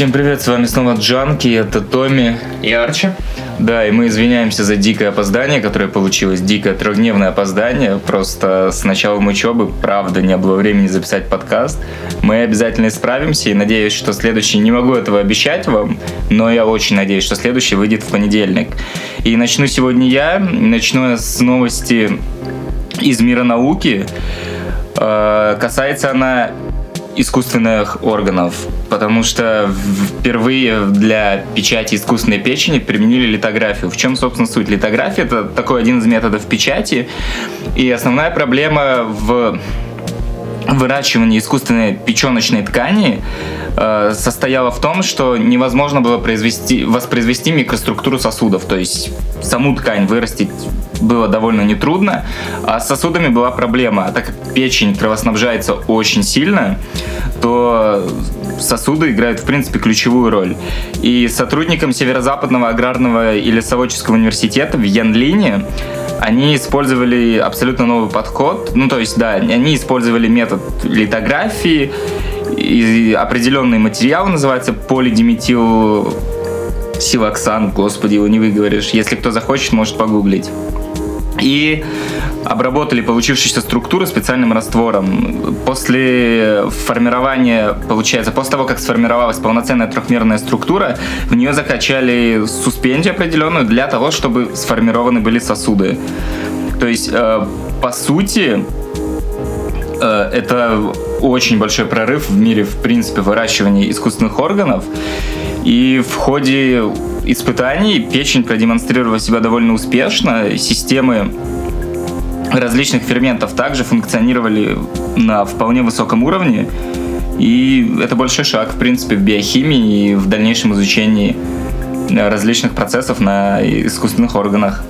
Всем привет, с вами снова Джанки, это Томми. И Арчи. Да, и мы извиняемся за дикое опоздание, которое получилось, дикое трехдневное опоздание. Просто с началом учебы, правда, не было времени записать подкаст. Мы обязательно исправимся и надеюсь, что следующий, не могу этого обещать вам, но я очень надеюсь, что следующий выйдет в понедельник. И начну сегодня я, начну с новости из мира науки. Э, касается она искусственных органов, потому что впервые для печати искусственной печени применили литографию. В чем, собственно, суть? Литография — это такой один из методов печати, и основная проблема в выращивании искусственной печеночной ткани э, состояла в том, что невозможно было произвести, воспроизвести микроструктуру сосудов, то есть саму ткань вырастить было довольно нетрудно, а с сосудами была проблема. А так как печень кровоснабжается очень сильно, то сосуды играют, в принципе, ключевую роль. И сотрудникам Северо-Западного аграрного и лесоводческого университета в Янлине они использовали абсолютно новый подход. Ну, то есть, да, они использовали метод литографии, и определенный материал называется полидиметил силоксан, господи, его не выговоришь. Если кто захочет, может погуглить и обработали получившиеся структуры специальным раствором. После формирования, получается, после того, как сформировалась полноценная трехмерная структура, в нее закачали суспензию определенную для того, чтобы сформированы были сосуды. То есть, э, по сути, это очень большой прорыв в мире, в принципе, выращивания искусственных органов. И в ходе испытаний печень продемонстрировала себя довольно успешно. Системы различных ферментов также функционировали на вполне высоком уровне. И это большой шаг, в принципе, в биохимии и в дальнейшем изучении различных процессов на искусственных органах.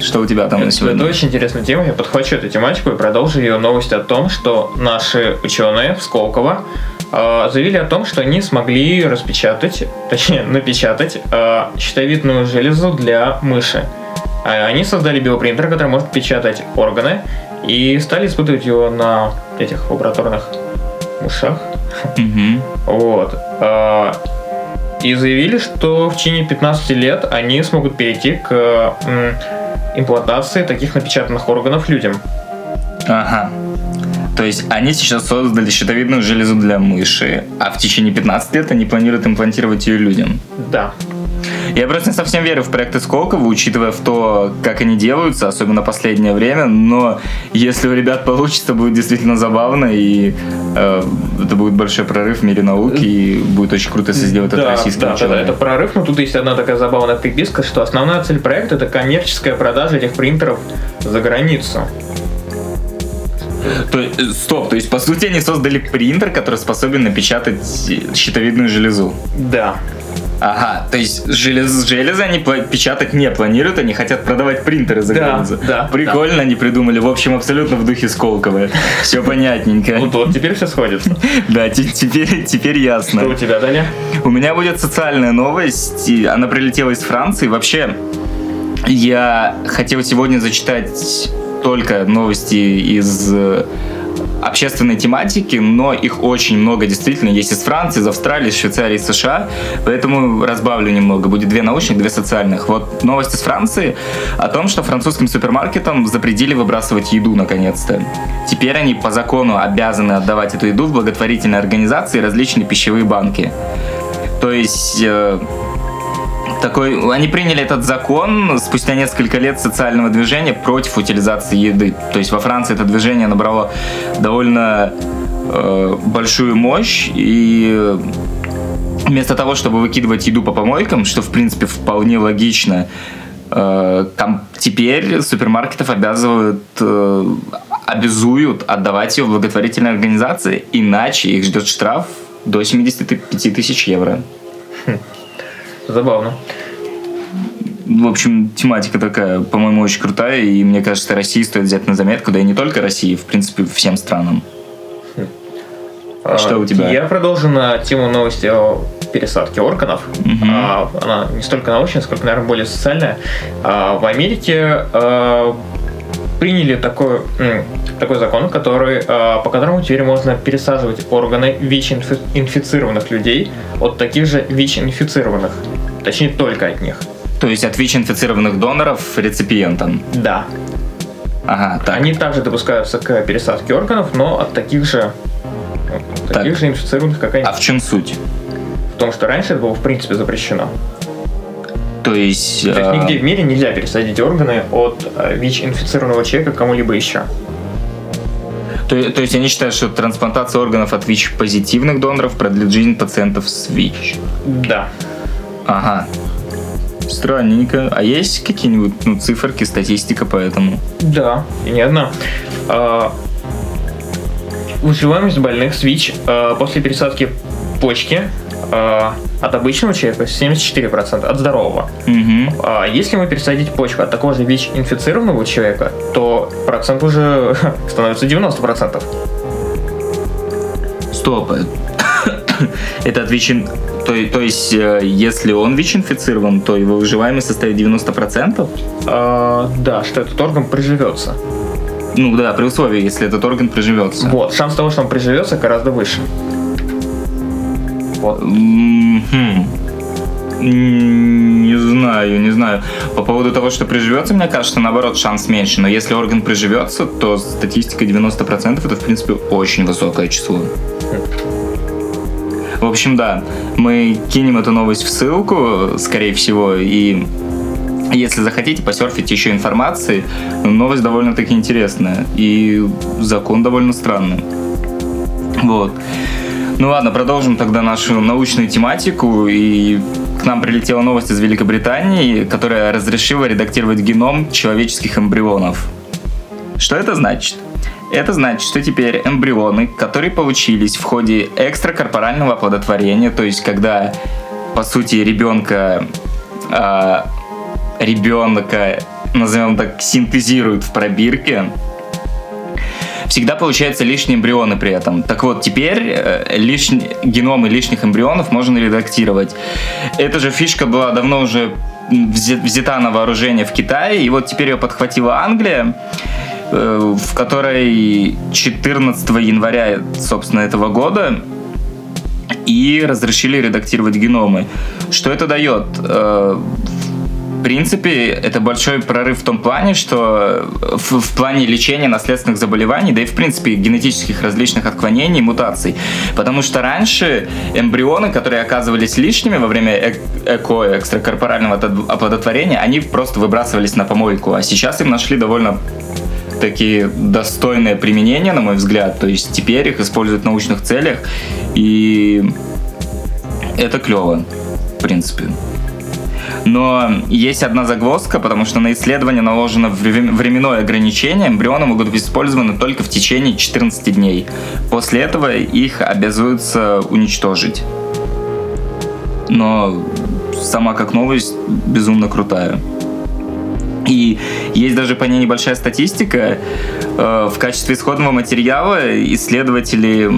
Что у тебя там на сегодня? Это очень интересная тема. Я подхвачу эту тематику и продолжу ее новость о том, что наши ученые в Сколково э, заявили о том, что они смогли распечатать, точнее напечатать э, щитовидную железу для мыши. А они создали биопринтер, который может печатать органы, и стали испытывать его на этих лабораторных мышах. Mm-hmm. Вот. Э, и заявили, что в течение 15 лет они смогут перейти к имплантации таких напечатанных органов людям. Ага. То есть они сейчас создали щитовидную железу для мыши, а в течение 15 лет они планируют имплантировать ее людям. Да. Я просто не совсем верю в проекты Сколково, учитывая в то, как они делаются, особенно последнее время, но если у ребят получится, будет действительно забавно, и э, это будет большой прорыв в мире науки, и будет очень круто, если сделать да, это российским да, да, это прорыв, но тут есть одна такая забавная приписка, что основная цель проекта это коммерческая продажа этих принтеров за границу. То, стоп, то есть по сути они создали принтер, который способен напечатать щитовидную железу. Да. Ага, то есть желез, железы они печатать не планируют, они хотят продавать принтеры за да, границу. Да, Прикольно да. они придумали, в общем, абсолютно в духе Сколково. Все понятненько. Вот, вот теперь все сходит. Да, теперь, теперь ясно. Что у тебя, Даня? У меня будет социальная новость, она прилетела из Франции. Вообще, я хотел сегодня зачитать только новости из общественной тематики, но их очень много действительно. Есть из Франции, из Австралии, из Швейцарии, из США. Поэтому разбавлю немного. Будет две научных, две социальных. Вот новость из Франции о том, что французским супермаркетам запретили выбрасывать еду наконец-то. Теперь они по закону обязаны отдавать эту еду в благотворительные организации и различные пищевые банки. То есть э, такой, они приняли этот закон спустя несколько лет социального движения против утилизации еды. То есть во Франции это движение набрало довольно э, большую мощь и вместо того, чтобы выкидывать еду по помойкам, что в принципе вполне логично, э, теперь супермаркетов обязывают, э, обязуют отдавать ее в благотворительные организации, иначе их ждет штраф до 75 тысяч евро. Хм. Забавно. В общем, тематика такая, по-моему, очень крутая, и мне кажется, России стоит взять на заметку, да и не только России, в принципе, всем странам. Что у тебя? Я продолжу на тему новости о пересадке органов. А, Она не столько научная, сколько, наверное, более социальная. А, В Америке а, приняли такой, такой закон, который, по которому теперь можно пересаживать органы ВИЧ-инфицированных людей от таких же ВИЧ-инфицированных. Точнее, только от них. То есть от ВИЧ-инфицированных доноров реципиентам? Да. Ага, так. Они также допускаются к пересадке органов, но от таких же, от таких так. же инфицированных, как они. А в чем суть? В том, что раньше это было в принципе запрещено. То есть... То есть нигде в мире нельзя пересадить органы от э, ВИЧ-инфицированного человека кому-либо еще. То, то есть они считают, что трансплантация органов от ВИЧ-позитивных доноров продлит жизнь пациентов с ВИЧ? Да. Ага. Странненько. А есть какие-нибудь ну, циферки, статистика по этому? Да, и не одна. А, выживаемость больных с ВИЧ а, после пересадки почки а, от обычного человека 74%, от здорового. Угу. А если мы пересадить почку от такого же ВИЧ-инфицированного человека, то процент уже становится 90%. Стоп. Это от ВИЧ... То, то есть, э, если он ВИЧ-инфицирован, то его выживаемость составит 90%? А, да, что этот орган приживется. Ну да, при условии, если этот орган приживется. Вот, шанс того, что он приживется, гораздо выше. Вот. Хм. Не знаю, не знаю. По поводу того, что приживется, мне кажется, наоборот, шанс меньше. Но если орган приживется, то статистика 90% это, в принципе, очень высокое число. В общем, да, мы кинем эту новость в ссылку, скорее всего, и если захотите, посерфите еще информации. Новость довольно-таки интересная, и закон довольно странный. Вот. Ну ладно, продолжим тогда нашу научную тематику. И к нам прилетела новость из Великобритании, которая разрешила редактировать геном человеческих эмбрионов. Что это значит? Это значит, что теперь эмбрионы, которые получились в ходе экстракорпорального оплодотворения, то есть когда, по сути, ребенка, э, ребенка, назовем так, синтезируют в пробирке, всегда получаются лишние эмбрионы при этом. Так вот, теперь э, лишний, геномы лишних эмбрионов можно редактировать. Эта же фишка была давно уже взята на вооружение в Китае, и вот теперь ее подхватила Англия. Э, в которой 14 января, собственно, этого года и разрешили редактировать геномы. Что это дает? Э, в принципе, это большой прорыв в том плане, что в, в плане лечения наследственных заболеваний, да и в принципе генетических различных отклонений, мутаций. Потому что раньше эмбрионы, которые оказывались лишними во время эко, экстракорпорального оплодотворения, они просто выбрасывались на помойку. А сейчас им нашли довольно такие достойное применение, на мой взгляд. То есть теперь их используют в научных целях, и это клево, в принципе. Но есть одна загвоздка, потому что на исследование наложено временное ограничение. Эмбрионы могут быть использованы только в течение 14 дней. После этого их обязуются уничтожить. Но сама как новость безумно крутая. И есть даже по ней небольшая статистика. Э, в качестве исходного материала исследователи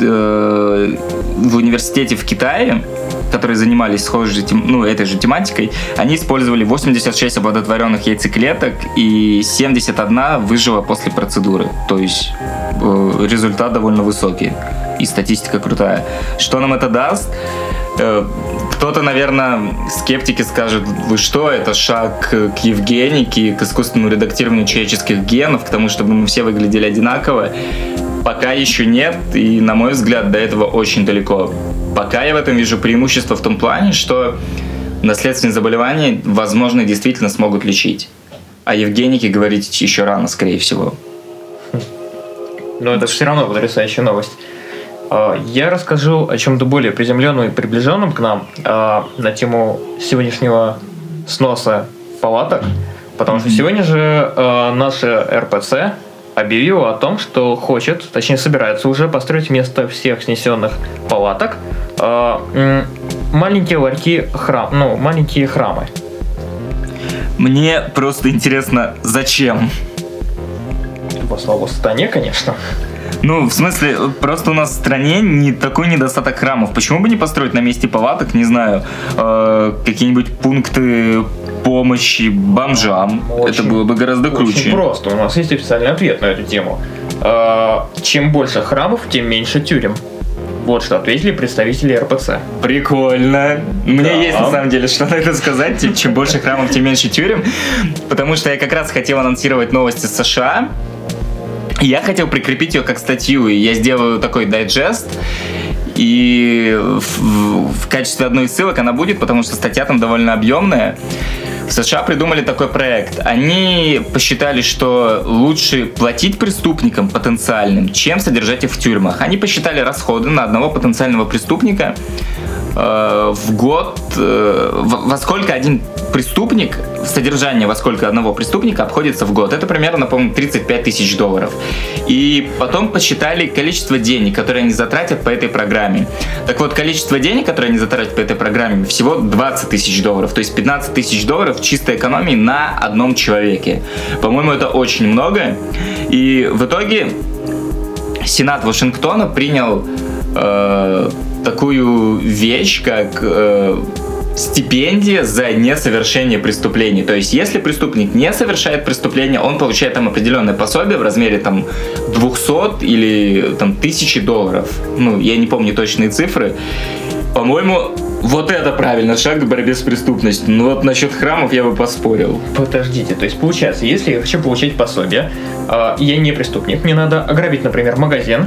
э, в университете в Китае которые занимались схожей, ну, этой же тематикой, они использовали 86 оплодотворенных яйцеклеток и 71 выжила после процедуры. То есть э, результат довольно высокий и статистика крутая. Что нам это даст? Э, кто-то, наверное, скептики скажут, вы что, это шаг к Евгенике, к искусственному редактированию человеческих генов, к тому, чтобы мы все выглядели одинаково. Пока еще нет, и, на мой взгляд, до этого очень далеко. Пока я в этом вижу преимущество в том плане, что наследственные заболевания, возможно, действительно смогут лечить. А Евгенике говорить еще рано, скорее всего. Но это все равно потрясающая новость. А, я расскажу о чем-то более приземленном и приближенном к нам а, на тему сегодняшнего сноса палаток, потому что сегодня же а, наша РПЦ объявила о том, что хочет, точнее собирается уже построить вместо всех снесенных палаток маленькие ларьки храм, ну маленькие храмы. Мне просто интересно, зачем? Во славу сатане, конечно. Ну, в смысле, просто у нас в стране не такой недостаток храмов. Почему бы не построить на месте палаток, не знаю, э, какие-нибудь пункты помощи бомжам. Очень- это было бы гораздо круче. Очень просто. У нас есть официальный ответ на эту тему. А, Чем больше храмов, тем меньше тюрем. Вот что ответили представители РПЦ. Прикольно. Мне Да. есть на самом деле что на это сказать. Чем больше храмов, тем меньше тюрем. Потому что я как раз хотел анонсировать новости США. Я хотел прикрепить ее как статью, и я сделаю такой дайджест. И в- в качестве одной из ссылок она будет, потому что статья там довольно объемная. В США придумали такой проект. Они посчитали, что лучше платить преступникам потенциальным, чем содержать их в тюрьмах. Они посчитали расходы на одного потенциального преступника э, в год, э, во, сколько один преступник, содержание во сколько одного преступника обходится в год. Это примерно, по-моему, 35 тысяч долларов. И потом посчитали количество денег, которые они затратят по этой программе. Так вот, количество денег, которые они затратят по этой программе, всего 20 тысяч долларов. То есть 15 тысяч долларов чистой экономии на одном человеке. По-моему, это очень много. И в итоге Сенат Вашингтона принял э, такую вещь, как э, стипендия за несовершение преступлений. То есть, если преступник не совершает преступление, он получает там определенное пособие в размере там 200 или там тысячи долларов. Ну, я не помню точные цифры. По-моему, вот это правильно шаг к борьбе с преступностью. Ну вот насчет храмов я бы поспорил. Подождите, то есть получается, если я хочу получить пособие, а, я не преступник, мне надо ограбить, например, магазин,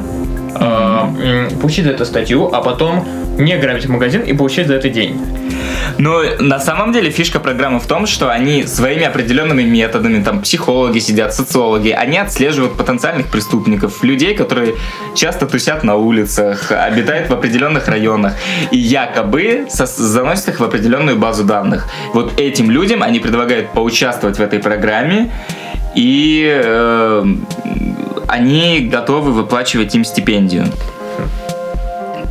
м, получить за это статью, а потом не ограбить магазин и получить за это день. Но на самом деле фишка программы в том, что они своими определенными методами, там психологи сидят, социологи, они отслеживают потенциальных преступников, людей, которые часто тусят на улицах, обитают в определенных районах, и якобы заносят их в определенную базу данных. Вот этим людям они предлагают поучаствовать в этой программе, и э, они готовы выплачивать им стипендию.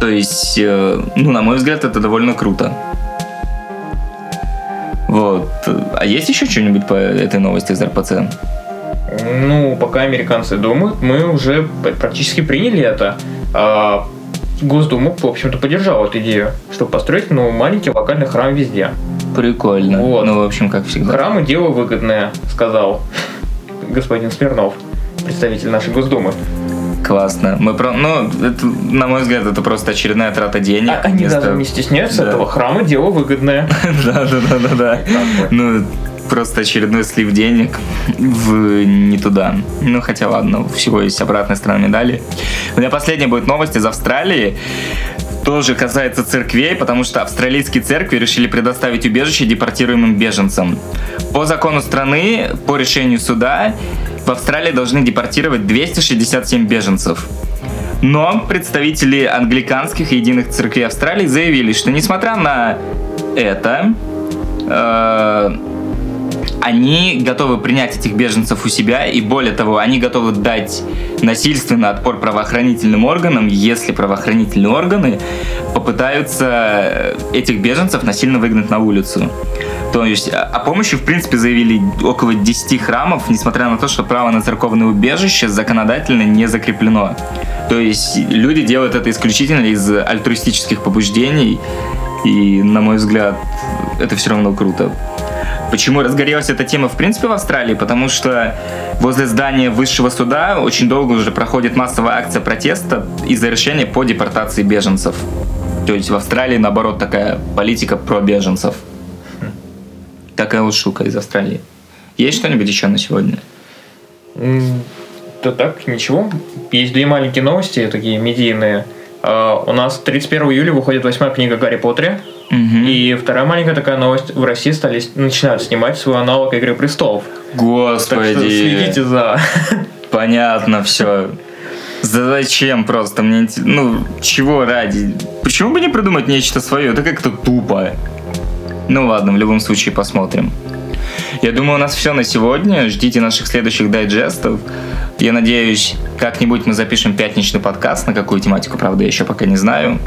То есть, э, ну, на мой взгляд, это довольно круто. Вот. А есть еще что-нибудь по этой новости из РПЦ? Ну, пока американцы думают, мы уже практически приняли это. А, Госдума, в общем-то, поддержала эту идею, чтобы построить ну, маленький локальный храм везде. Прикольно. Вот. Ну, в общем, как всегда. Храмы дело выгодное, сказал господин Смирнов, представитель нашей Госдумы. Классно. Мы про... Ну, это, на мой взгляд, это просто очередная трата денег. А они вместо- даже не стесняются Да. этого. Храмы дело выгодное. Да, да, да, да, да. Ну, просто очередной слив денег в не туда. Ну, хотя ладно, всего есть обратная сторона медали. У меня последняя будет новость из Австралии. Тоже касается церквей, потому что австралийские церкви решили предоставить убежище депортируемым беженцам. По закону страны, по решению суда, в Австралии должны депортировать 267 беженцев. Но представители англиканских и единых церквей Австралии заявили, что несмотря на это, э, они готовы принять этих беженцев у себя, и более того, они готовы дать насильственный отпор правоохранительным органам, если правоохранительные органы попытаются этих беженцев насильно выгнать на улицу. То есть о о помощи, в принципе, заявили около 10 храмов, несмотря на то, что право на церковное убежище законодательно не закреплено. То есть люди делают это исключительно из альтруистических побуждений, и, на мой взгляд, это все равно круто. Почему разгорелась эта тема в принципе в Австралии? Потому что возле здания высшего суда очень долго уже проходит массовая акция протеста из-за решения по депортации беженцев. То есть в Австралии, наоборот, такая политика про беженцев. Такая вот штука из Австралии. Есть что-нибудь еще на сегодня? Да так, ничего. Есть две маленькие новости, такие медийные. А, У нас 31 июля выходит восьмая книга Гарри Поттере. Мгм. И вторая маленькая такая новость. В России стали, начинают снимать свой аналог Игры Престолов. Так что Господи. следите за... Понятно, все. Зачем просто? Мне Ну, чего ради? Почему бы не придумать нечто свое? Это как-то тупо. Ну ладно, в любом случае посмотрим. Я думаю, у нас все на сегодня. Ждите наших следующих дайджестов. Я надеюсь, как-нибудь мы запишем пятничный подкаст, на какую тематику, правда, я еще пока не знаю.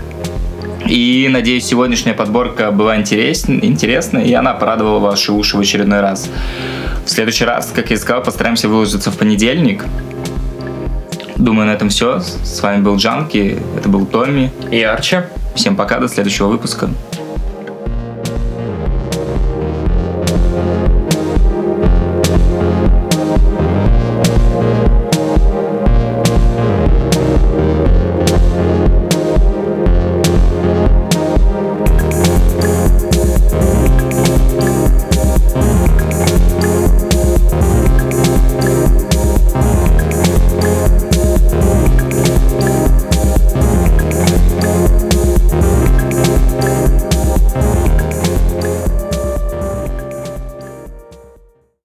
И надеюсь, сегодняшняя подборка была интерес... интересной, и она порадовала ваши уши в очередной раз. В следующий раз, как я и сказал, постараемся выложиться в понедельник. Думаю, на этом все. С вами был Джанки, это был Томми. И Арчи. Всем пока, до следующего выпуска.